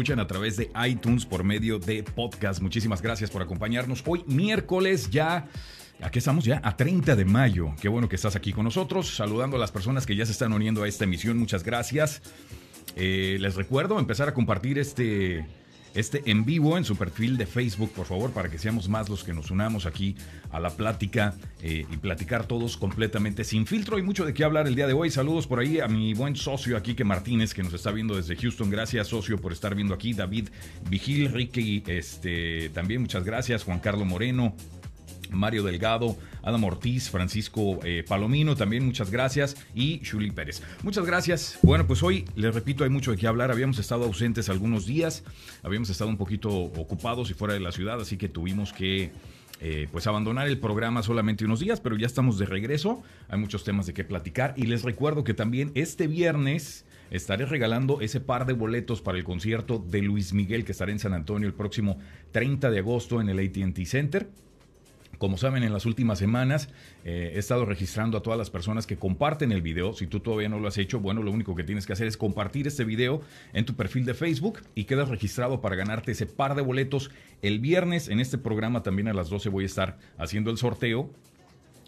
escuchan a través de iTunes por medio de podcast. Muchísimas gracias por acompañarnos. Hoy miércoles ya, aquí estamos ya a 30 de mayo. Qué bueno que estás aquí con nosotros, saludando a las personas que ya se están uniendo a esta emisión. Muchas gracias. Eh, les recuerdo empezar a compartir este este en vivo en su perfil de Facebook, por favor, para que seamos más los que nos unamos aquí a la plática eh, y platicar todos completamente sin filtro. Hay mucho de qué hablar el día de hoy. Saludos por ahí a mi buen socio aquí, que Martínez, que nos está viendo desde Houston. Gracias, socio, por estar viendo aquí. David Vigil, Ricky, este, también muchas gracias. Juan Carlos Moreno, Mario Delgado, Adam Ortiz, Francisco eh, Palomino, también muchas gracias, y Shuli Pérez. Muchas gracias. Bueno, pues hoy, les repito, hay mucho de qué hablar. Habíamos estado ausentes algunos días, habíamos estado un poquito ocupados y fuera de la ciudad, así que tuvimos que... Eh, pues abandonar el programa solamente unos días, pero ya estamos de regreso. Hay muchos temas de qué platicar y les recuerdo que también este viernes estaré regalando ese par de boletos para el concierto de Luis Miguel que estará en San Antonio el próximo 30 de agosto en el ATT Center. Como saben, en las últimas semanas eh, he estado registrando a todas las personas que comparten el video. Si tú todavía no lo has hecho, bueno, lo único que tienes que hacer es compartir este video en tu perfil de Facebook y quedas registrado para ganarte ese par de boletos. El viernes en este programa también a las 12 voy a estar haciendo el sorteo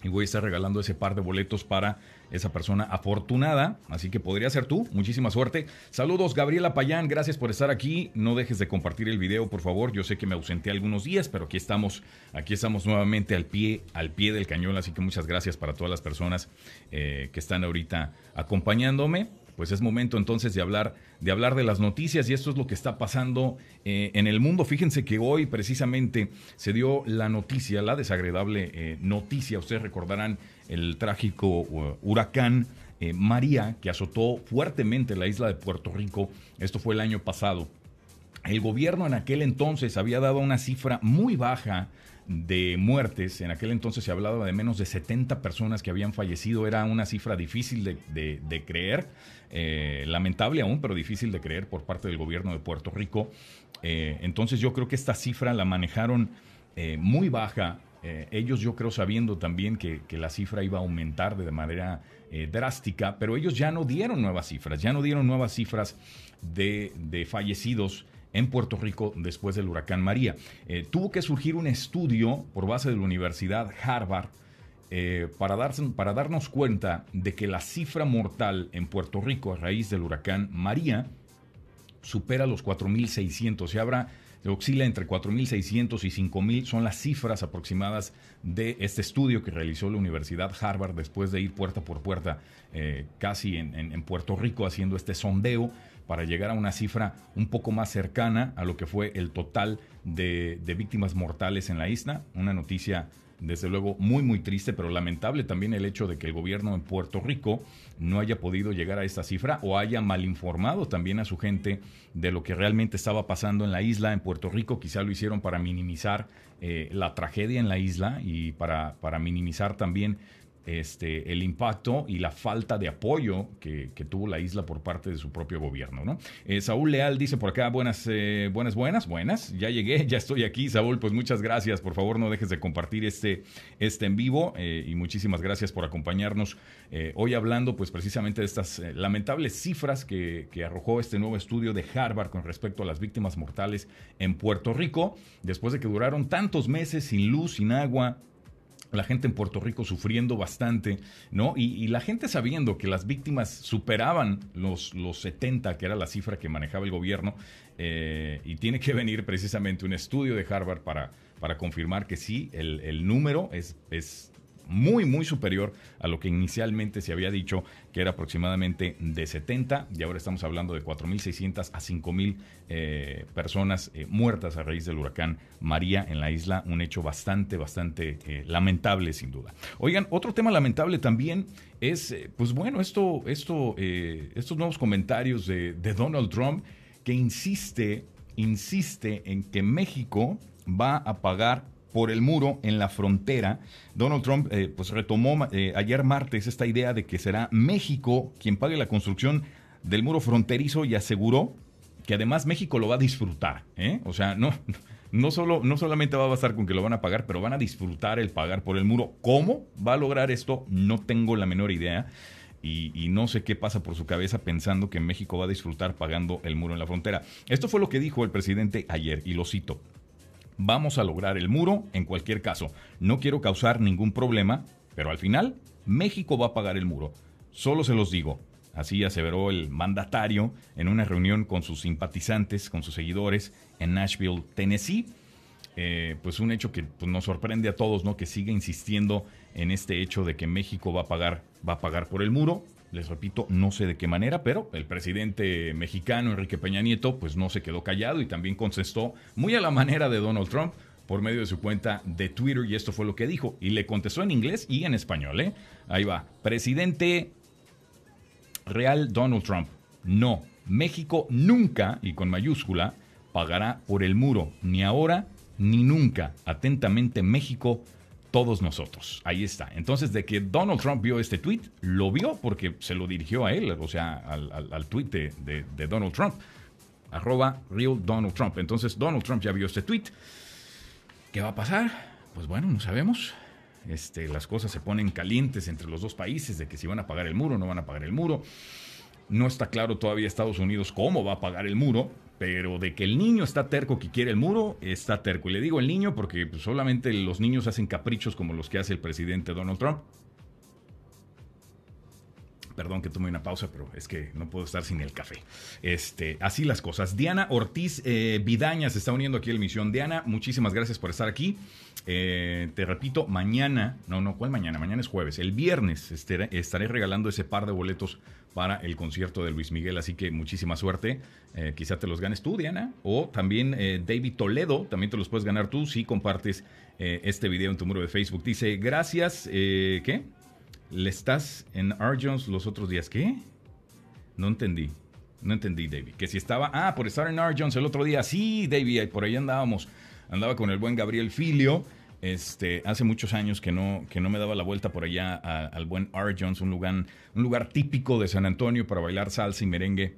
y voy a estar regalando ese par de boletos para esa persona afortunada. Así que podría ser tú. Muchísima suerte. Saludos, Gabriela Payán. Gracias por estar aquí. No dejes de compartir el video, por favor. Yo sé que me ausenté algunos días, pero aquí estamos, aquí estamos nuevamente al pie, al pie del cañón. Así que muchas gracias para todas las personas eh, que están ahorita acompañándome pues es momento entonces de hablar, de hablar de las noticias y esto es lo que está pasando eh, en el mundo. Fíjense que hoy precisamente se dio la noticia, la desagradable eh, noticia, ustedes recordarán el trágico uh, huracán eh, María que azotó fuertemente la isla de Puerto Rico. Esto fue el año pasado. El gobierno en aquel entonces había dado una cifra muy baja de muertes. En aquel entonces se hablaba de menos de 70 personas que habían fallecido. Era una cifra difícil de, creer, eh, lamentable aún, pero difícil de creer por parte del gobierno de Puerto Rico. Eh, entonces yo creo que esta cifra la manejaron muy baja. Ellos yo creo sabiendo también que, la cifra iba a aumentar de manera drástica, pero ellos ya no dieron nuevas cifras, ya no dieron nuevas cifras de, de fallecidos en Puerto Rico después del huracán María. Eh, tuvo que surgir un estudio por base de la Universidad Harvard eh, para, para darnos cuenta de que la cifra mortal en Puerto Rico a raíz del huracán María supera los 4.600. Se habrá oscila entre 4.600 y 5.000, son las cifras aproximadas de este estudio que realizó la Universidad Harvard después de ir puerta por puerta eh, casi en, Puerto Rico haciendo este sondeo para llegar a una cifra un poco más cercana a lo que fue el total de, de víctimas mortales en la isla. Una noticia desde luego muy muy triste, pero lamentable también el hecho de que el gobierno en Puerto Rico no haya podido llegar a esta cifra o haya malinformado también a su gente de lo que realmente estaba pasando en la isla, en Puerto Rico. Quizá lo hicieron para minimizar eh, la tragedia en la isla y para, para minimizar también este, el impacto y la falta de apoyo que, tuvo la isla por parte de su propio gobierno. ¿no? Eh, Saúl Leal dice por acá, buenas, eh, buenas, buenas, buenas, ya llegué, ya estoy aquí. Saúl, pues muchas gracias, por favor no dejes de compartir este, este en vivo eh, y muchísimas gracias por acompañarnos hoy hablando pues precisamente de estas lamentables cifras que, que arrojó este nuevo estudio de Harvard con respecto a las víctimas mortales en Puerto Rico, después de que duraron tantos meses sin luz, sin agua, la gente en Puerto Rico sufriendo bastante, ¿no? Y, la gente sabiendo que las víctimas superaban los, los 70, que era la cifra que manejaba el gobierno, eh, y tiene que venir precisamente un estudio de Harvard para, para confirmar que sí, el, el número es, es muy, muy superior a lo que inicialmente se había dicho, que era aproximadamente de 70, y ahora estamos hablando de 4.600 a 5.000 eh, personas eh, muertas a raíz del huracán María en la isla, un hecho bastante, bastante eh, lamentable sin duda. Oigan, otro tema lamentable también es, pues bueno, esto, esto, estos nuevos comentarios de, de Donald Trump que insiste, insiste en que México va a pagar por el muro en la frontera. Donald Trump eh, pues retomó eh, ayer martes esta idea de que será México quien pague la construcción del muro fronterizo y aseguró que además México lo va a disfrutar. ¿eh? O sea, no, no, solo, no solamente va a bastar con que lo van a pagar, pero van a disfrutar el pagar por el muro. ¿Cómo va a lograr esto? No tengo la menor idea. y, no sé qué pasa por su cabeza pensando que México va a disfrutar pagando el muro en la frontera. Esto fue lo que dijo el presidente ayer y lo cito. Vamos a lograr el muro en cualquier caso. No quiero causar ningún problema, pero al final México va a pagar el muro. Solo se los digo. Así aseveró el mandatario en una reunión con sus simpatizantes, con sus seguidores en Nashville, Tennessee. Eh, pues un hecho que pues, nos sorprende a todos, ¿no? Que sigue insistiendo en este hecho de que México va a pagar, va a pagar por el muro. Les repito, no sé de qué manera, pero el presidente mexicano Enrique Peña Nieto, pues no se quedó callado y también contestó muy a la manera de Donald Trump por medio de su cuenta de Twitter y esto fue lo que dijo. Y le contestó en inglés y en español, ¿eh? Ahí va. Presidente real Donald Trump. No, México nunca, y con mayúscula, pagará por el muro, ni ahora ni nunca. Atentamente México, todos nosotros. Ahí está. Entonces, de que Donald Trump vio este tweet, lo vio porque se lo dirigió a él, o sea, al, tweet de, Donald Trump. Arroba real Donald Trump. Entonces, Donald Trump ya vio este tweet. ¿Qué va a pasar? Pues bueno, no sabemos. Este, las cosas se ponen calientes entre los dos países de que si van a pagar el muro no van a pagar el muro. No está claro todavía Estados Unidos cómo va a pagar el muro, pero de que el niño está terco que quiere el muro, está terco. Y le digo el niño porque pues, solamente los niños hacen caprichos como los que hace el presidente Donald Trump. Perdón que tome una pausa, pero es que no puedo estar sin el café. Este, así las cosas. Diana Ortiz eh, Vidaña se está uniendo aquí a la emisión. Diana, muchísimas gracias por estar aquí. Eh, te repito, mañana, no, no, ¿cuál mañana? Mañana es jueves. El viernes estaré, regalando ese par de boletos para el concierto de Luis Miguel, así que muchísima suerte. Eh, quizá te los ganes tú, Diana, o también David Toledo, también te los puedes ganar tú si compartes este video en tu muro de Facebook. Dice, gracias, ¿qué? le estás en R. Jones los otros días. ¿Qué? No entendí. No entendí, David. Que si estaba. Ah, por estar en R. Jones el otro día. Sí, David, por ahí andábamos. Andaba con el buen Gabriel Filio. Este, hace muchos años que no, que no me daba la vuelta por allá al buen R. Jones, un lugar, un lugar típico de San Antonio para bailar salsa y merengue.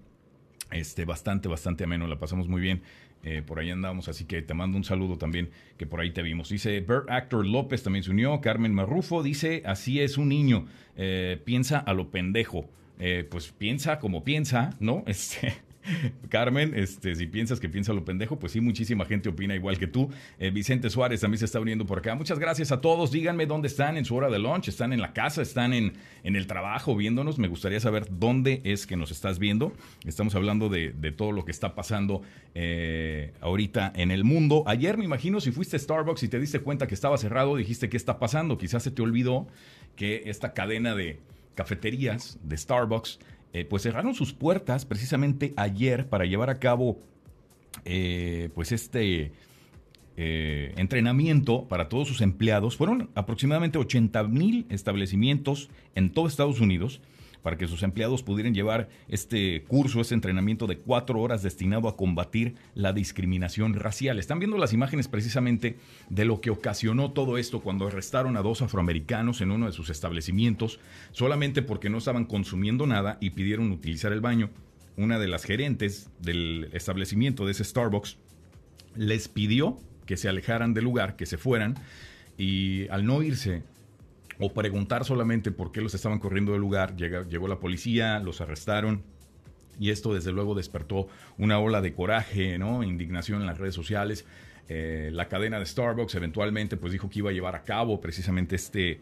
Este, bastante, bastante ameno, la pasamos muy bien. Eh, por ahí andamos, así que te mando un saludo también, que por ahí te vimos. Dice Bert Actor López también se unió. Carmen Marrufo dice: Así es un niño, eh, piensa a lo pendejo. Eh, pues piensa como piensa, ¿no? Este. Carmen, este, si piensas que piensa lo pendejo, pues sí, muchísima gente opina igual que tú. Eh, Vicente Suárez también se está uniendo por acá. Muchas gracias a todos. Díganme dónde están en su hora de lunch. ¿Están en la casa? ¿Están en, en el trabajo viéndonos? Me gustaría saber dónde es que nos estás viendo. Estamos hablando de, todo lo que está pasando eh, ahorita en el mundo. Ayer me imagino si fuiste a Starbucks y te diste cuenta que estaba cerrado, dijiste qué está pasando. Quizás se te olvidó que esta cadena de cafeterías de Starbucks eh, pues cerraron sus puertas precisamente ayer para llevar a cabo eh, pues este eh, entrenamiento para todos sus empleados. Fueron aproximadamente 80 mil establecimientos en todo Estados Unidos para que sus empleados pudieran llevar este curso, este entrenamiento de cuatro horas destinado a combatir la discriminación racial. Están viendo las imágenes precisamente de lo que ocasionó todo esto cuando arrestaron a dos afroamericanos en uno de sus establecimientos solamente porque no estaban consumiendo nada y pidieron utilizar el baño. Una de las gerentes del establecimiento de ese Starbucks les pidió que se alejaran del lugar, que se fueran, y al no irse, o preguntar solamente por qué los estaban corriendo del lugar. llegó la policía, los arrestaron. Y esto desde luego despertó una ola de coraje, ¿no? indignación en las redes sociales. Eh, la cadena de Starbucks eventualmente pues dijo que iba a llevar a cabo precisamente este,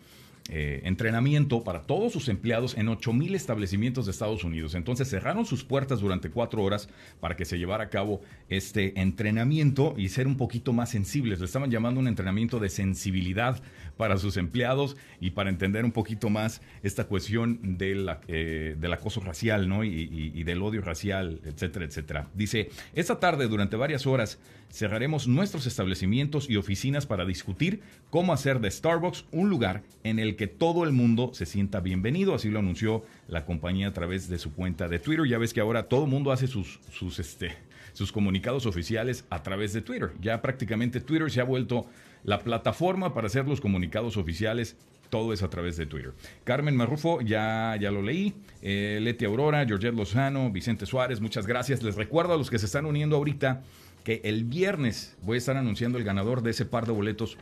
eh, entrenamiento para todos sus empleados en 8.000 establecimientos de Estados Unidos. Entonces cerraron sus puertas durante cuatro horas para que se llevara a cabo este entrenamiento y ser un poquito más sensibles. Lo estaban llamando un entrenamiento de sensibilidad para sus empleados y para entender un poquito más esta cuestión eh, del acoso racial ¿no? Y, y del odio racial, etcétera, etcétera. Dice, esta tarde durante varias horas cerraremos nuestros establecimientos y oficinas para discutir cómo hacer de Starbucks un lugar en el que todo el mundo se sienta bienvenido. Así lo anunció la compañía a través de su cuenta de Twitter. Ya ves que ahora todo el mundo hace sus, sus, este, sus comunicados oficiales a través de Twitter. Ya prácticamente Twitter se ha vuelto la plataforma para hacer los comunicados oficiales todo es a través de Twitter. Carmen Marrufo, ya, ya lo leí. Eh, Leti Aurora, Georgette Lozano, Vicente Suárez, muchas gracias. Les recuerdo a los que se están uniendo ahorita que el viernes voy a estar anunciando el ganador de ese par de boletos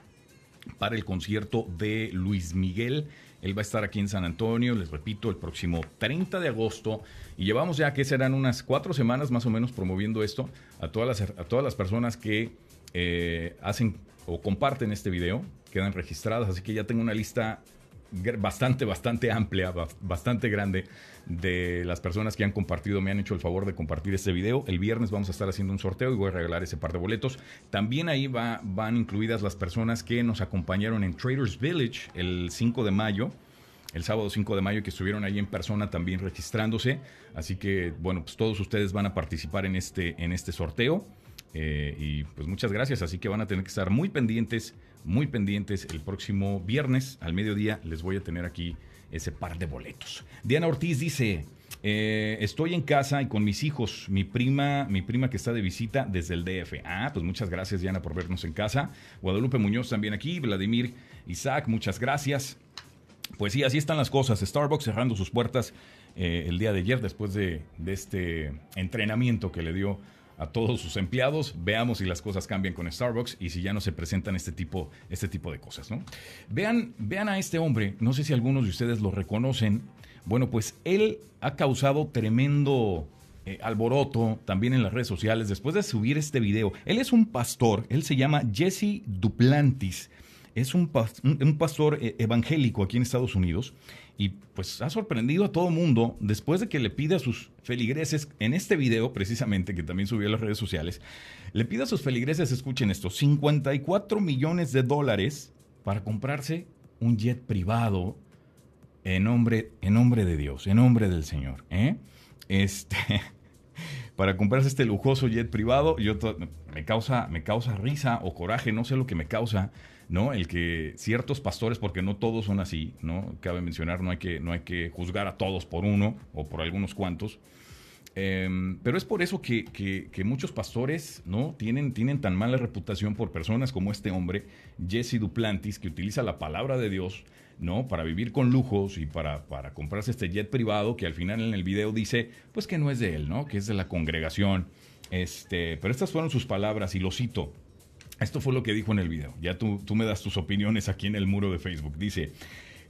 para el concierto de Luis Miguel. Él va a estar aquí en San Antonio, les repito, el próximo 30 de agosto. Y llevamos ya que serán unas cuatro semanas más o menos promoviendo esto a todas las, a todas las personas que eh, hacen o comparten este video, quedan registradas. Así que ya tengo una lista bastante, bastante amplia, bastante grande de las personas que han compartido, me han hecho el favor de compartir este video. El viernes vamos a estar haciendo un sorteo y voy a regalar ese par de boletos. También ahí va, van incluidas las personas que nos acompañaron en Traders Village el 5 de mayo. El sábado 5 de mayo que estuvieron ahí en persona también registrándose. Así que, bueno, pues todos ustedes van a participar en este, en este sorteo. Eh, y pues muchas gracias, así que van a tener que estar muy pendientes, muy pendientes. El próximo viernes al mediodía les voy a tener aquí ese par de boletos. Diana Ortiz dice, eh, estoy en casa y con mis hijos, mi prima, mi prima que está de visita desde el DF. Ah, pues muchas gracias Diana por vernos en casa. Guadalupe Muñoz también aquí, Vladimir Isaac, muchas gracias. Pues sí, así están las cosas. Starbucks cerrando sus puertas eh, el día de ayer después de, de este entrenamiento que le dio a todos sus empleados, veamos si las cosas cambian con Starbucks y si ya no se presentan este tipo, este tipo de cosas, ¿no? Vean, vean a este hombre, no sé si algunos de ustedes lo reconocen. Bueno, pues él ha causado tremendo eh, alboroto también en las redes sociales después de subir este video. Él es un pastor, él se llama Jesse Duplantis. Es un, un pastor eh, evangélico aquí en Estados Unidos y pues ha sorprendido a todo mundo después de que le pide a sus feligreses, en este video precisamente, que también subió a las redes sociales, le pide a sus feligreses, escuchen esto, 54 millones de dólares para comprarse un jet privado en nombre, en nombre de Dios, en nombre del Señor. ¿eh? Este, para comprarse este lujoso jet privado, yo me, causa, me causa risa o coraje, no sé lo que me causa ¿no? El que ciertos pastores, porque no todos son así, ¿no? Cabe mencionar, no hay que, no hay que juzgar a todos por uno o por algunos cuantos. Em, pero es por eso que, que, muchos pastores no tienen, tienen tan mala reputación por personas como este hombre, Jesse Duplantis, que utiliza la palabra de Dios ¿no? para vivir con lujos y para, para comprarse este jet privado que al final en el video dice pues que no es de él, ¿no? que es de la congregación. Este, pero estas fueron sus palabras y lo cito. Esto fue lo que dijo en el video. Ya tú, tú me das tus opiniones aquí en el muro de Facebook. Dice,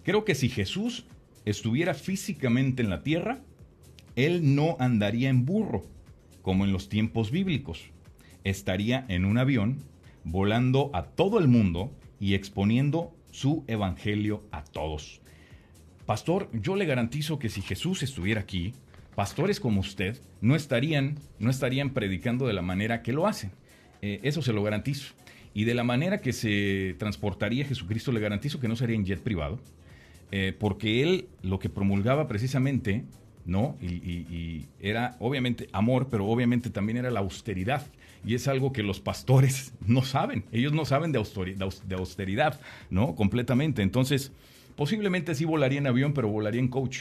creo que si Jesús estuviera físicamente en la tierra, él no andaría en burro, como en los tiempos bíblicos. Estaría en un avión, volando a todo el mundo y exponiendo su evangelio a todos. Pastor, yo le garantizo que si Jesús estuviera aquí, pastores como usted no estarían, no estarían predicando de la manera que lo hacen. Eh, eso se lo garantizo. Y de la manera que se transportaría Jesucristo, le garantizo que no sería en jet privado, eh, porque él lo que promulgaba precisamente, ¿no? Y, era obviamente amor, pero obviamente también era la austeridad. Y es algo que los pastores no saben. Ellos no saben de austeridad, ¿no? Completamente. Entonces, posiblemente sí volaría en avión, pero volaría en coach,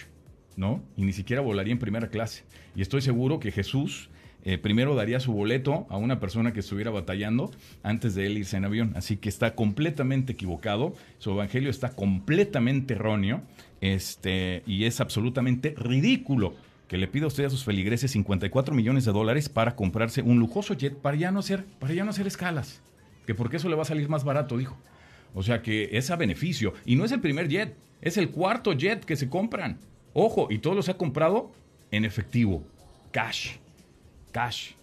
¿no? Y ni siquiera volaría en primera clase. Y estoy seguro que Jesús eh, primero daría su boleto a una persona que estuviera batallando antes de él irse en avión. Así que está completamente equivocado, su evangelio está completamente erróneo este, y es absolutamente ridículo que le pida usted a sus feligreses 54 millones de dólares para comprarse un lujoso jet para ya no hacer, para ya no hacer escalas. Que porque eso le va a salir más barato, dijo. O sea que es a beneficio. Y no es el primer jet, es el cuarto jet que se compran. Ojo, y todos los ha comprado en efectivo, cash. Cash.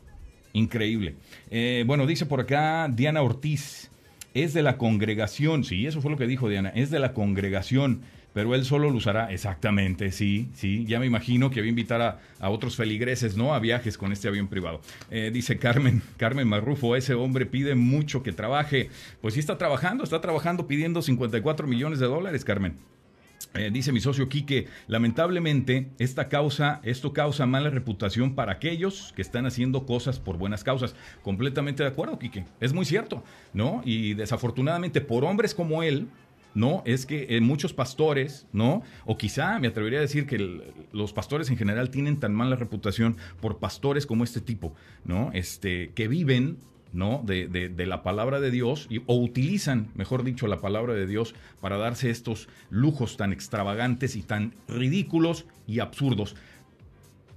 Increíble. Eh, bueno, dice por acá Diana Ortiz. Es de la congregación. Sí, eso fue lo que dijo Diana. Es de la congregación. Pero él solo lo usará. Exactamente, sí, sí. Ya me imagino que va a invitar a, otros feligreses, ¿no? A viajes con este avión privado. Eh, dice Carmen, Carmen Marrufo, ese hombre pide mucho que trabaje. Pues sí está trabajando, está trabajando pidiendo 54 millones de dólares, Carmen. Eh, dice mi socio Quique, lamentablemente esta causa, esto causa mala reputación para aquellos que están haciendo cosas por buenas causas. Completamente de acuerdo, Quique. Es muy cierto, ¿no? Y desafortunadamente por hombres como él, ¿no? Es que eh, muchos pastores, ¿no? O quizá me atrevería a decir que los pastores en general tienen tan mala reputación por pastores como este tipo, ¿no? Este, que viven ¿no? De, de, la palabra de Dios, y, o utilizan, mejor dicho, la palabra de Dios para darse estos lujos tan extravagantes y tan ridículos y absurdos.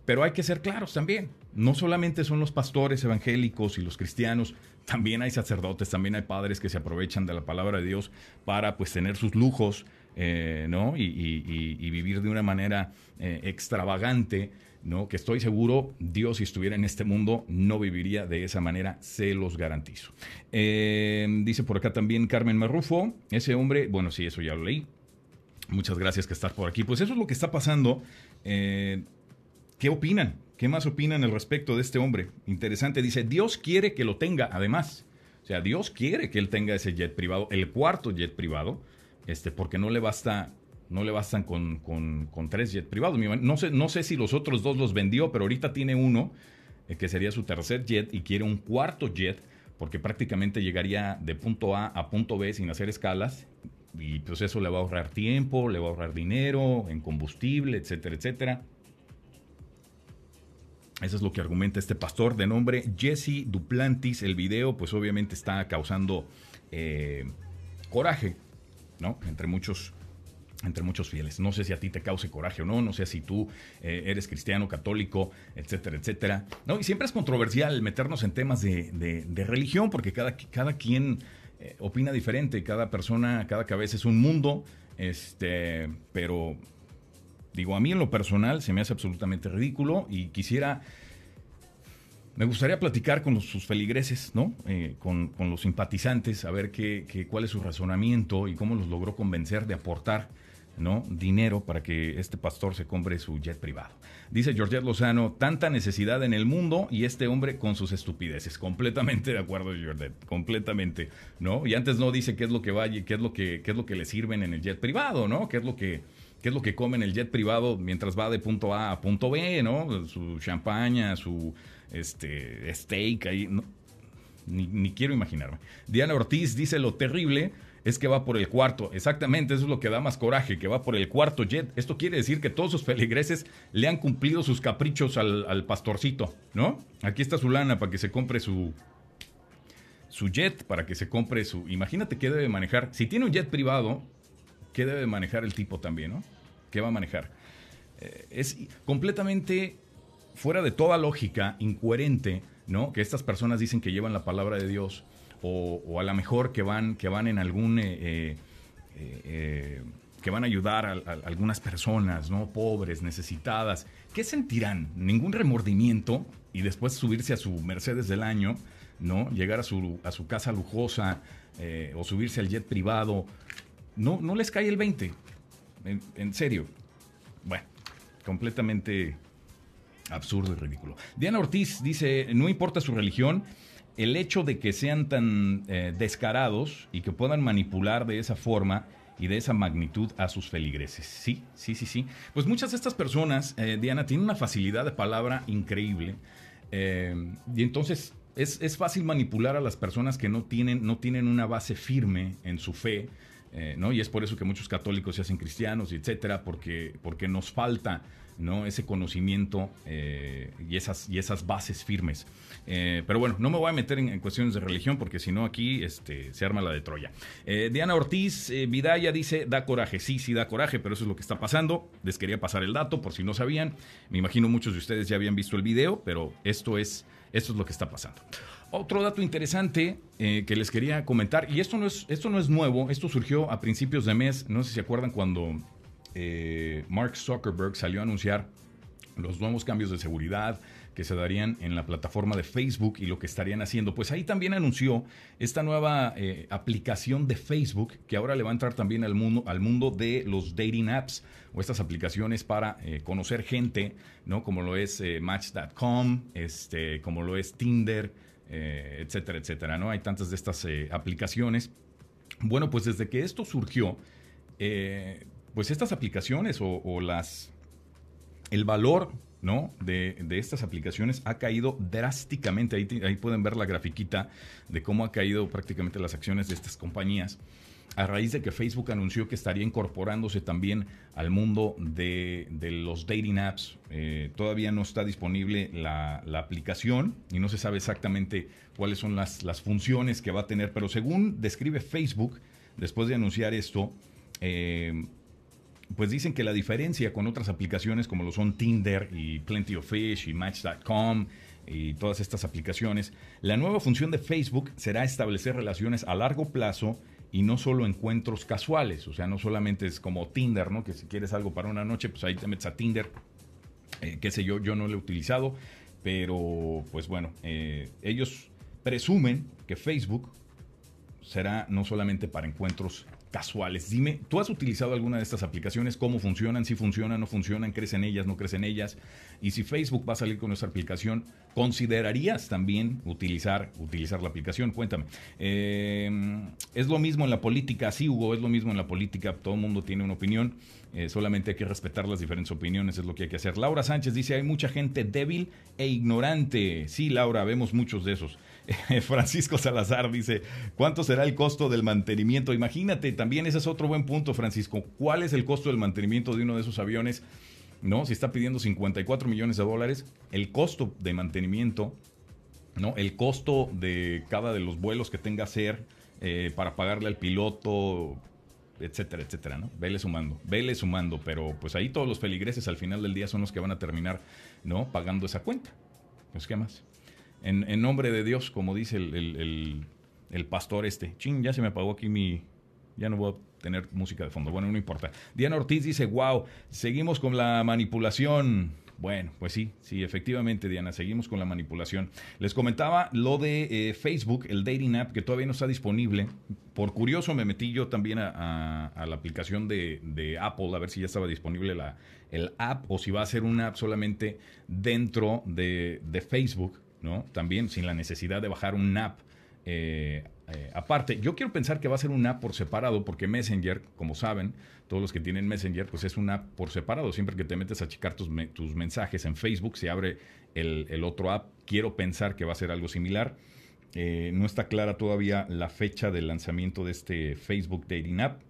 Pero hay que ser claros también. no solamente son los pastores evangélicos y los cristianos, también hay sacerdotes, también hay padres que se aprovechan de la palabra de Dios para pues tener sus lujos, eh, ¿no? Y, vivir de una manera eh, extravagante, ¿no? Que estoy seguro, Dios si estuviera en este mundo no viviría de esa manera, se los garantizo. Eh, dice por acá también Carmen Marrufo, ese hombre, bueno, sí, eso ya lo leí. Muchas gracias que estás por aquí. Pues eso es lo que está pasando. ¿Qué opinan? ¿Qué más opinan al respecto de este hombre? Interesante, dice, Dios quiere que lo tenga, además. O sea, Dios quiere que él tenga ese jet privado, el cuarto jet privado, este, porque no le basta, no le bastan con, tres jets privados. No sé, no sé si los otros dos los vendió, pero ahorita tiene uno, eh, que sería su tercer jet, y quiere un cuarto jet, porque prácticamente llegaría de punto A a punto B sin hacer escalas, y pues eso le va a ahorrar tiempo, le va a ahorrar dinero en combustible, etcétera, etcétera. Eso es lo que argumenta este pastor de nombre Jesse Duplantis. El video, pues obviamente está causando eh, coraje, ¿no? Entre muchos, entre muchos fieles. No sé si a ti te cause coraje o no, no sé si tú eh, eres cristiano, católico, etcétera, etcétera. ¿No? Y siempre es controversial meternos en temas de, religión porque cada, cada quien eh, opina diferente, cada persona, cada cabeza es un mundo, este, pero Digo, a mí en lo personal se me hace absolutamente ridículo y quisiera... Me gustaría platicar con sus feligreses, ¿no? Eh, con, los simpatizantes, a ver qué, cuál es su razonamiento y cómo los logró convencer de aportar ¿no? dinero para que este pastor se compre su jet privado. Dice Georgette Lozano, tanta necesidad en el mundo y este hombre con sus estupideces. Completamente de acuerdo, Georgette, completamente, ¿no? Y antes no dice qué es lo que vaya, qué es lo que, qué es lo que le sirven en el jet privado, ¿no? ¿Qué es lo que qué es lo que come en el jet privado mientras va de punto A a punto B, ¿no? Su champaña, su este, steak ahí. ni, quiero imaginarme. Diana Ortiz dice lo terrible es que va por el cuarto. Exactamente, eso es lo que da más coraje, que va por el cuarto jet. Esto quiere decir que todos sus feligreses le han cumplido sus caprichos al, pastorcito, ¿no? Aquí está su lana para que se compre su, su jet, para que se compre su... Imagínate qué debe manejar. Si tiene un jet privado, ¿qué debe manejar el tipo también, ¿no? ¿Qué va a manejar? Eh, es completamente fuera de toda lógica, incoherente, ¿no? Que estas personas dicen que llevan la palabra de Dios o, a lo mejor que van, que van en algún... Eh, eh, que van a ayudar a, algunas personas, ¿no? Pobres, necesitadas. ¿Qué sentirán? Ningún remordimiento y después subirse a su Mercedes del año, ¿no? Llegar a su, a su casa lujosa o subirse al jet privado no, no les cae el 20. En, serio. Bueno, completamente absurdo y ridículo. Diana Ortiz dice, no importa su religión, el hecho de que sean tan eh, descarados y que puedan manipular de esa forma y de esa magnitud a sus feligreses. Sí, sí, sí, sí. Pues muchas de estas personas, eh, Diana, tienen una facilidad de palabra increíble. Eh, y entonces es, es, fácil manipular a las personas que no tienen, no tienen una base firme en su fe ¿no? Y es por eso que muchos católicos se hacen cristianos, etcétera, porque, porque nos falta ¿no? ese conocimiento eh, y, esas, y esas bases firmes. Eh, pero bueno, no me voy a meter en, cuestiones de religión porque si no aquí este, se arma la de Troya. Diana Ortiz Vidaya dice, da coraje, sí, sí da coraje, pero eso es lo que está pasando. Les quería pasar el dato por si no sabían. Me imagino muchos de ustedes ya habían visto el video, pero esto es, esto es lo que está pasando. Otro dato interesante eh, que les quería comentar, y esto no, es, esto no es nuevo, esto surgió a principios de mes, no sé si se acuerdan cuando eh, Mark Zuckerberg salió a anunciar los nuevos cambios de seguridad que se darían en la plataforma de Facebook y lo que estarían haciendo. Pues ahí también anunció esta nueva eh, aplicación de Facebook que ahora le va a entrar también al mundo, al mundo de los dating apps o estas aplicaciones para conocer gente, ¿no? Como lo es Match.com, este, como lo es Tinder, eh, etcétera, etcétera, ¿no? Hay tantas de estas eh, aplicaciones. Bueno, pues desde que esto surgió, eh, pues estas aplicaciones o, las el valor ¿no? De, estas aplicaciones ha caído drásticamente. Ahí, ahí, pueden ver la grafiquita de cómo ha caído prácticamente las acciones de estas compañías a raíz de que Facebook anunció que estaría incorporándose también al mundo de, los dating apps. Eh, todavía no está disponible la, aplicación y no se sabe exactamente cuáles son las, funciones que va a tener, pero según describe Facebook, después de anunciar esto, eh, pues dicen que la diferencia con otras aplicaciones como lo son Tinder y Plenty of Fish y Match.com y todas estas aplicaciones. La nueva función de Facebook será establecer relaciones a largo plazo y no solo encuentros casuales, o sea, no solamente es como Tinder, ¿no? Que si quieres algo para una noche, pues ahí te metes a Tinder, eh, qué sé yo, yo no lo he utilizado, pero pues bueno, eh, ellos presumen que Facebook será no solamente para encuentros casuales. Dime, ¿tú has utilizado alguna de estas aplicaciones? ¿Cómo funcionan? ¿Si funcionan? ¿No funcionan? ¿Crecen ellas? ¿No crecen ellas? Y si Facebook va a salir con esta aplicación, ¿considerarías también utilizar, utilizar la aplicación? Cuéntame. Eh, ¿Es lo mismo en la política? Sí, Hugo, es lo mismo en la política. Todo el mundo tiene una opinión. Eh, solamente hay que respetar las diferentes opiniones, es lo que hay que hacer. Laura Sánchez dice, hay mucha gente débil e ignorante. Sí, Laura, vemos muchos de esos. Francisco Salazar dice, ¿cuánto será el costo del mantenimiento? Imagínate, también ese es otro buen punto, Francisco. ¿Cuál es el costo del mantenimiento de uno de esos aviones? ¿No? Si está pidiendo 54 millones de dólares, el costo de mantenimiento, ¿no? El costo de cada de los vuelos que tenga hacer eh, para pagarle al piloto, etcétera, etcétera, ¿no? Vele sumando, vele sumando, pero pues ahí todos los feligreses al final del día son los que van a terminar, ¿no? Pagando esa cuenta. Pues, ¿qué más? En, nombre de Dios, como dice el, pastor este. Ching, ya se me apagó aquí mi... Ya no voy a tener música de fondo. Bueno, no importa. Diana Ortiz dice, wow, seguimos con la manipulación. Bueno, pues sí, sí, efectivamente, Diana, seguimos con la manipulación. Les comentaba lo de eh, Facebook, el dating app, que todavía no está disponible. Por curioso, me metí yo también a, la aplicación de, Apple a ver si ya estaba disponible la, el app o si va a ser una app solamente dentro de, de Facebook, ¿no? También sin la necesidad de bajar un app. Eh, eh, aparte, yo quiero pensar que va a ser una app por separado, porque Messenger, como saben, todos los que tienen Messenger, pues es una app por separado. Siempre que te metes a checar tus, tus mensajes en Facebook, se abre el, otro app. Quiero pensar que va a ser algo similar. Eh, no está clara todavía la fecha del lanzamiento de este Facebook Dating App.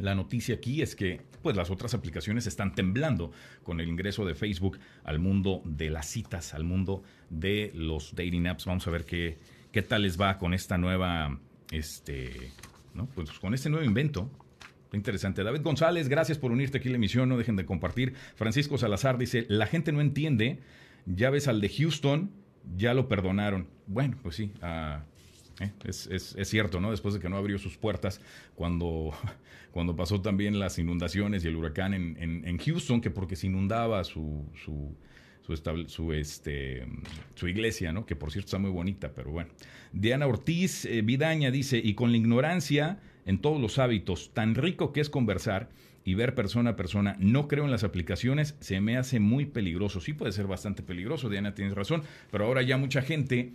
La noticia aquí es que pues las otras aplicaciones están temblando con el ingreso de Facebook al mundo de las citas, al mundo de los dating apps. Vamos a ver qué, qué tal les va con esta nueva, este, ¿no? Pues con este nuevo invento. Interesante. David González, gracias por unirte aquí a la emisión. No dejen de compartir. Francisco Salazar dice: La gente no entiende. Ya ves al de Houston, ya lo perdonaron. Bueno, pues sí. Uh, ¿eh? Es, cierto, ¿no? Después de que no abrió sus puertas cuando, cuando pasó también las inundaciones y el huracán en, Houston, que porque se inundaba su, su, su, este, su iglesia, ¿no? Que por cierto está muy bonita, pero bueno. Diana Ortiz eh, Vidaña dice, y con la ignorancia en todos los hábitos, tan rico que es conversar y ver persona a persona, no creo en las aplicaciones, se me hace muy peligroso. Sí puede ser bastante peligroso, Diana, tienes razón, pero ahora ya mucha gente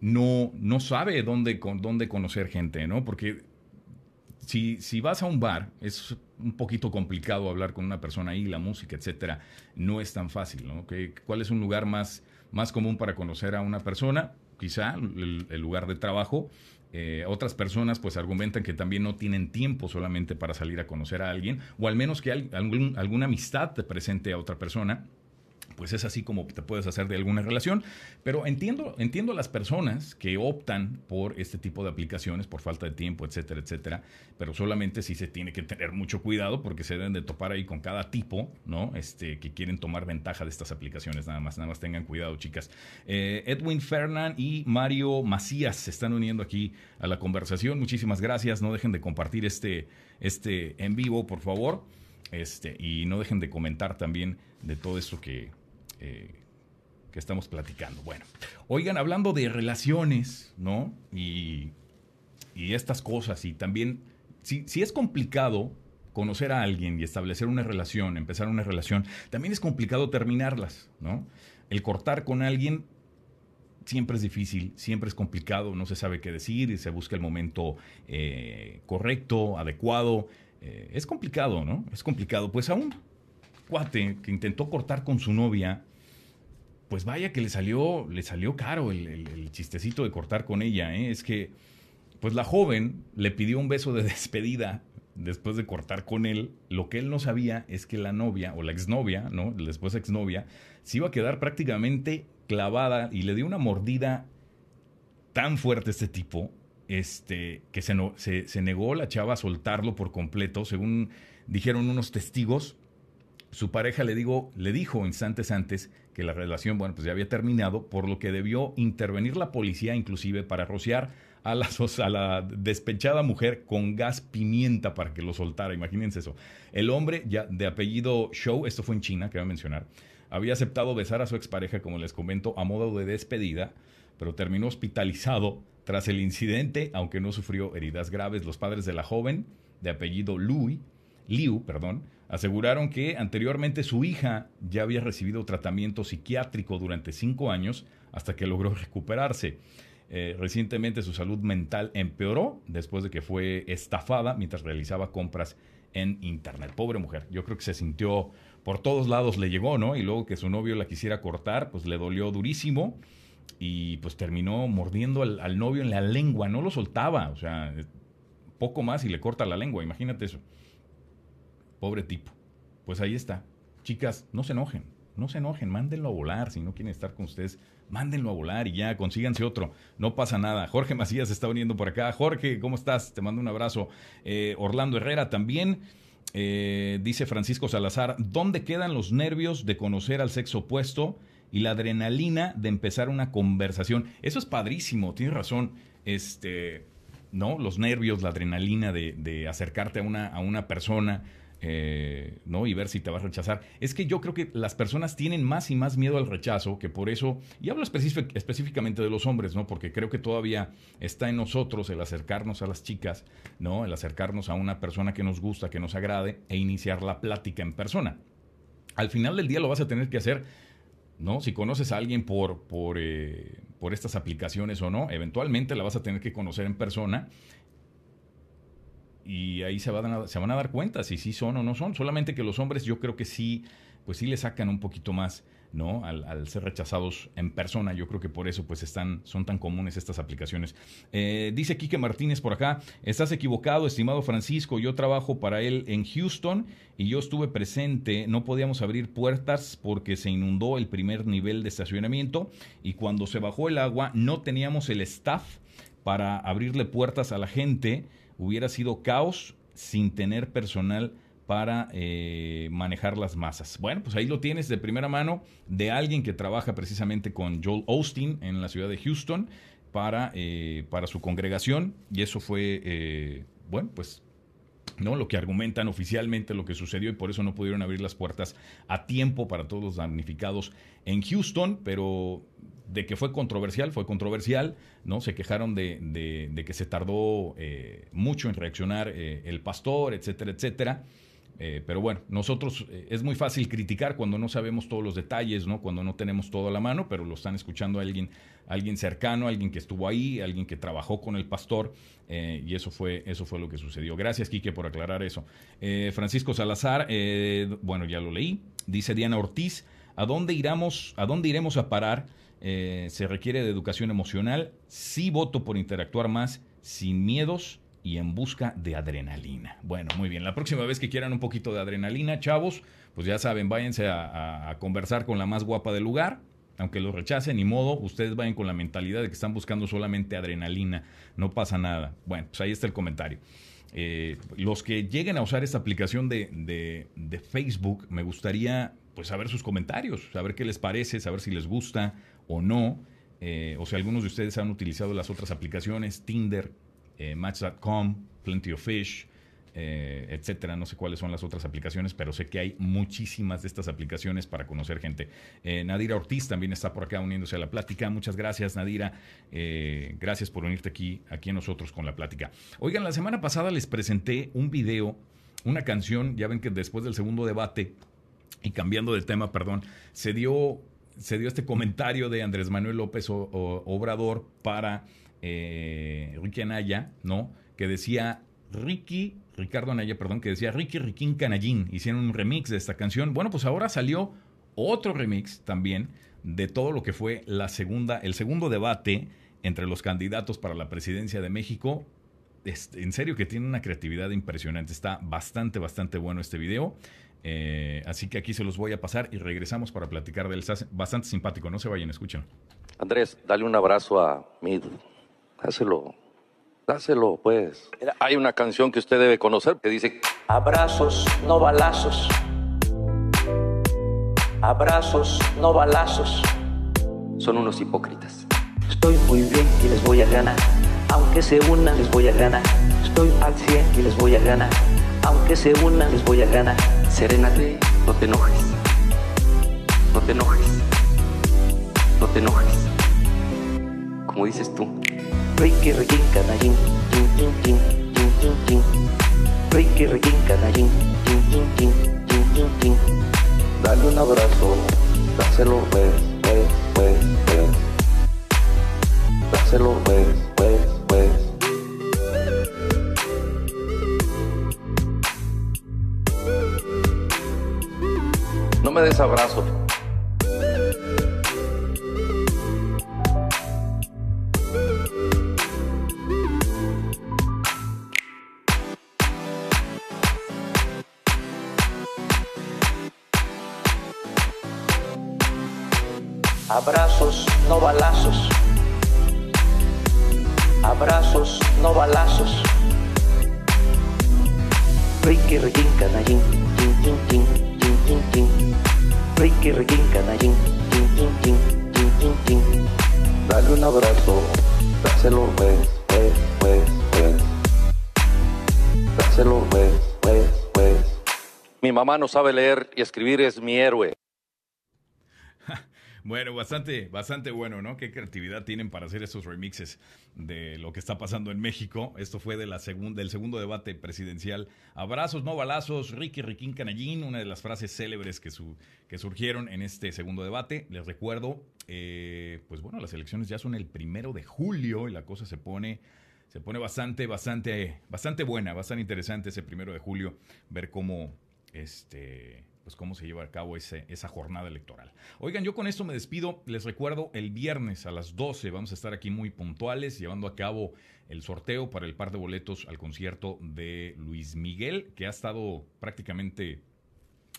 no, no sabe dónde, dónde conocer gente, ¿no? Porque si, si, vas a un bar, es un poquito complicado hablar con una persona ahí, la música, etcétera. No es tan fácil, ¿no? ¿Cuál es un lugar más, más común para conocer a una persona? Quizá el, lugar de trabajo. Eh, otras personas pues argumentan que también no tienen tiempo solamente para salir a conocer a alguien, o al menos que algún, alguna amistad te presente a otra persona pues es así como te puedes hacer de alguna relación. Pero entiendo, entiendo a las personas que optan por este tipo de aplicaciones por falta de tiempo, etcétera, etcétera. Pero solamente sí se tiene que tener mucho cuidado porque se deben de topar ahí con cada tipo, ¿no? Este, que quieren tomar ventaja de estas aplicaciones. Nada más, nada más tengan cuidado, chicas. Eh, Edwin Fernand y Mario Macías se están uniendo aquí a la conversación. Muchísimas gracias. No dejen de compartir este, este en vivo, por favor. Este, y no dejen de comentar también de todo esto que, eh, que estamos platicando. Bueno, oigan, hablando de relaciones, ¿no? Y, estas cosas, y también, si, si es complicado conocer a alguien y establecer una relación, empezar una relación, también es complicado terminarlas, ¿no? El cortar con alguien siempre es difícil, siempre es complicado, no se sabe qué decir y se busca el momento eh, correcto, adecuado. Eh, es complicado, ¿no? Es complicado. Pues aún cuate que intentó cortar con su novia, pues vaya que le salió, le salió caro el, chistecito de cortar con ella. ¿eh? Es que, pues la joven le pidió un beso de despedida después de cortar con él. Lo que él no sabía es que la novia, o la exnovia, ¿no? Después exnovia, se iba a quedar prácticamente clavada y le dio una mordida tan fuerte a este tipo, este, que se, se, negó la chava a soltarlo por completo, según dijeron unos testigos su pareja le, digo, le dijo instantes antes que la relación, bueno, pues ya había terminado, por lo que debió intervenir la policía inclusive para rociar a la, a la despechada mujer con gas pimienta para que lo soltara. Imagínense eso. El hombre ya de apellido Show, esto fue en China, que voy a mencionar, había aceptado besar a su expareja, como les comento, a modo de despedida, pero terminó hospitalizado tras el incidente, aunque no sufrió heridas graves. Los padres de la joven, de apellido Louis, Liu, perdón, aseguraron que anteriormente su hija ya había recibido tratamiento psiquiátrico durante cinco años hasta que logró recuperarse. Eh, recientemente su salud mental empeoró después de que fue estafada mientras realizaba compras en internet. Pobre mujer, yo creo que se sintió por todos lados le llegó, ¿no? Y luego que su novio la quisiera cortar, pues le dolió durísimo y pues terminó mordiendo al, novio en la lengua, no lo soltaba, o sea, poco más y le corta la lengua, imagínate eso. Pobre tipo. Pues ahí está. Chicas, no se enojen, no se enojen, mándenlo a volar. Si no quieren estar con ustedes, mándenlo a volar y ya, consíganse otro. No pasa nada. Jorge Macías está viniendo por acá. Jorge, ¿cómo estás? Te mando un abrazo. Eh, Orlando Herrera también. Eh, dice Francisco Salazar, ¿dónde quedan los nervios de conocer al sexo opuesto y la adrenalina de empezar una conversación? Eso es padrísimo, tienes razón. Este, ¿no? Los nervios, la adrenalina de, acercarte a una, a una persona eh, ¿no? Y ver si te vas a rechazar. Es que yo creo que las personas tienen más y más miedo al rechazo, que por eso, y hablo específicamente de los hombres, ¿no? Porque creo que todavía está en nosotros el acercarnos a las chicas, ¿no? El acercarnos a una persona que nos gusta, que nos agrade, e iniciar la plática en persona. Al final del día lo vas a tener que hacer, ¿no? Si conoces a alguien por, por, eh, por estas aplicaciones o no, eventualmente la vas a tener que conocer en persona y ahí se van, a, se van a dar cuenta si sí son o no son. Solamente que los hombres yo creo que sí, pues sí le sacan un poquito más, ¿no? Al, ser rechazados en persona. Yo creo que por eso pues están, son tan comunes estas aplicaciones. Eh, dice Quique Martínez por acá, estás equivocado, estimado Francisco, yo trabajo para él en Houston y yo estuve presente, no podíamos abrir puertas porque se inundó el primer nivel de estacionamiento y cuando se bajó el agua no teníamos el staff para abrirle puertas a la gente hubiera sido caos sin tener personal para eh, manejar las masas. Bueno, pues ahí lo tienes de primera mano de alguien que trabaja precisamente con Joel Austin en la ciudad de Houston para, eh, para su congregación y eso fue, eh, bueno, pues ¿no? Lo que argumentan oficialmente lo que sucedió y por eso no pudieron abrir las puertas a tiempo para todos los damnificados en Houston, pero de que fue controversial, fue controversial, ¿no? Se quejaron de, de, que se tardó eh, mucho en reaccionar eh, el pastor, etcétera, etcétera. Eh, pero bueno, nosotros es muy fácil criticar cuando no sabemos todos los detalles, ¿no? Cuando no tenemos todo a la mano, pero lo están escuchando alguien, alguien cercano, alguien que estuvo ahí, alguien que trabajó con el pastor, y eso fue, eso fue lo que sucedió. Gracias, Quique, por aclarar eso. Francisco Salazar, bueno, ya lo leí. Dice Diana Ortiz, ¿a dónde iremos, a dónde iremos a parar? Eh, se requiere de educación emocional. Sí voto por interactuar más, sin miedos y en busca de adrenalina. Bueno, muy bien. La próxima vez que quieran un poquito de adrenalina, chavos, pues ya saben, váyanse a, conversar con la más guapa del lugar. Aunque lo rechacen, ni modo, ustedes vayan con la mentalidad de que están buscando solamente adrenalina. No pasa nada. Bueno, pues ahí está el comentario. Eh, los que lleguen a usar esta aplicación de, de Facebook, me gustaría pues saber sus comentarios, saber qué les parece, saber si les gusta o no, eh, o si algunos de ustedes han utilizado las otras aplicaciones, Tinder, eh, Match.com, Plenty of Fish, eh, etcétera. No sé cuáles son las otras aplicaciones, pero sé que hay muchísimas de estas aplicaciones para conocer gente. Nadira Ortiz también está por acá uniéndose a la plática. Muchas gracias, Nadira. gracias por unirte aquí, aquí a nosotros con la plática. Oigan, la semana pasada les presenté un video, una canción. Ya ven que después del segundo debate, y cambiando de tema, perdón, se dio se dio este comentario de Andrés Manuel López Obrador para eh, Ricky Anaya, ¿no? Que decía Ricky, Ricardo Anaya, perdón, que decía Ricky Riquín Canallín. Hicieron un remix de esta canción. Bueno, pues ahora salió otro remix también de todo lo que fue la segunda, el segundo debate entre los candidatos para la presidencia de México. en serio que tiene una creatividad impresionante. Está bastante, bastante bueno este video. Eh, así que aquí se los voy a pasar y regresamos para platicar de él. bastante simpático, no se vayan, escuchen. Andrés, dale un abrazo a Mid. Dáselo. Dáselo, pues. Hay una canción que usted debe conocer que dice: Abrazos, no balazos. Abrazos, no balazos. Son unos hipócritas. Estoy muy bien y les voy a ganar. Aunque se unan, les voy a ganar. Estoy al 100 y les voy a ganar. Aunque se unan, les voy a ganar. Serénate, no te enojes. No te enojes. No te enojes. Como dices tú. Ricky, Ricky, canallín. Chin, chin, chin, chin, chin. Ricky, Ricky, canallín. Chin, chin, chin, chin, chin. Dale un abrazo. Dáselo, pues, pues, pues, pues. Dáselo, pues, pues, pues. No me des abrazo. Abrazos, no balazos. Abrazos, no balazos. Ricky, Ricky, canallín. Chin, chin, chin, chin, chin, chin. Ricky, Ricky, canallín. Chin, chin, chin, chin, chin, chin. Dale un abrazo. Dáselo, pues, pues, pues, pues. Dáselo, pues, pues, pues. Mi mamá no sabe leer y escribir, es mi héroe. Bueno, bastante, bastante bueno, ¿no? Qué creatividad tienen para hacer esos remixes de lo que está pasando en México. Esto fue de la segunda, del segundo debate presidencial. Abrazos, no balazos, Ricky Riquín Canallín, una de las frases célebres que, su, que surgieron en este segundo debate. Les recuerdo, eh, pues bueno, las elecciones ya son el primero de julio y la cosa se pone se pone bastante, bastante, bastante buena, bastante interesante ese primero de julio, ver cómo, este, pues cómo se lleva a cabo ese, esa jornada electoral. Oigan, yo con esto me despido. Les recuerdo, el viernes a las 12 vamos a estar aquí muy puntuales, llevando a cabo el sorteo para el par de boletos al concierto de Luis Miguel, que ha estado prácticamente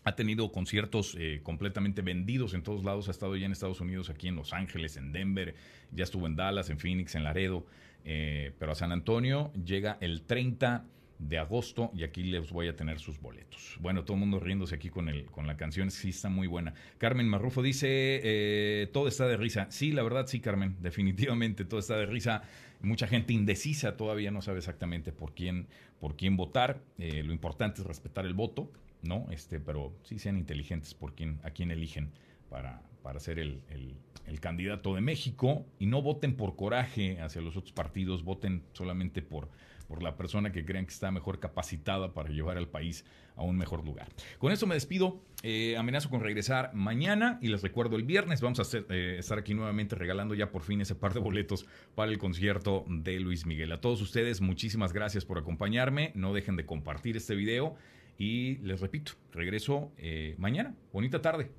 ha tenido conciertos eh, completamente vendidos en todos lados. Ha estado ya en Estados Unidos, aquí en Los Ángeles, en Denver, ya estuvo en Dallas, en Phoenix, en Laredo. Eh, pero a San Antonio llega el 30 de agosto y aquí les voy a tener sus boletos. Bueno, todo el mundo riéndose aquí con, el, con la canción, sí está muy buena. Carmen Marrufo dice, eh, todo está de risa. Sí, la verdad sí, Carmen, definitivamente todo está de risa. Mucha gente indecisa todavía no sabe exactamente por quién, por quién votar. Eh, lo importante es respetar el voto, ¿no? Este, pero sí sean inteligentes por quién, a quién eligen para, para ser el, el, el, candidato de México y no voten por coraje hacia los otros partidos, voten solamente por, por la persona que crean que está mejor capacitada para llevar al país a un mejor lugar. Con eso me despido, eh, amenazo con regresar mañana y les recuerdo el viernes vamos a eh, estar aquí nuevamente regalando ya por fin ese par de boletos para el concierto de Luis Miguel. A todos ustedes, muchísimas gracias por acompañarme, no dejen de compartir este video y les repito, regreso eh, mañana. Bonita tarde.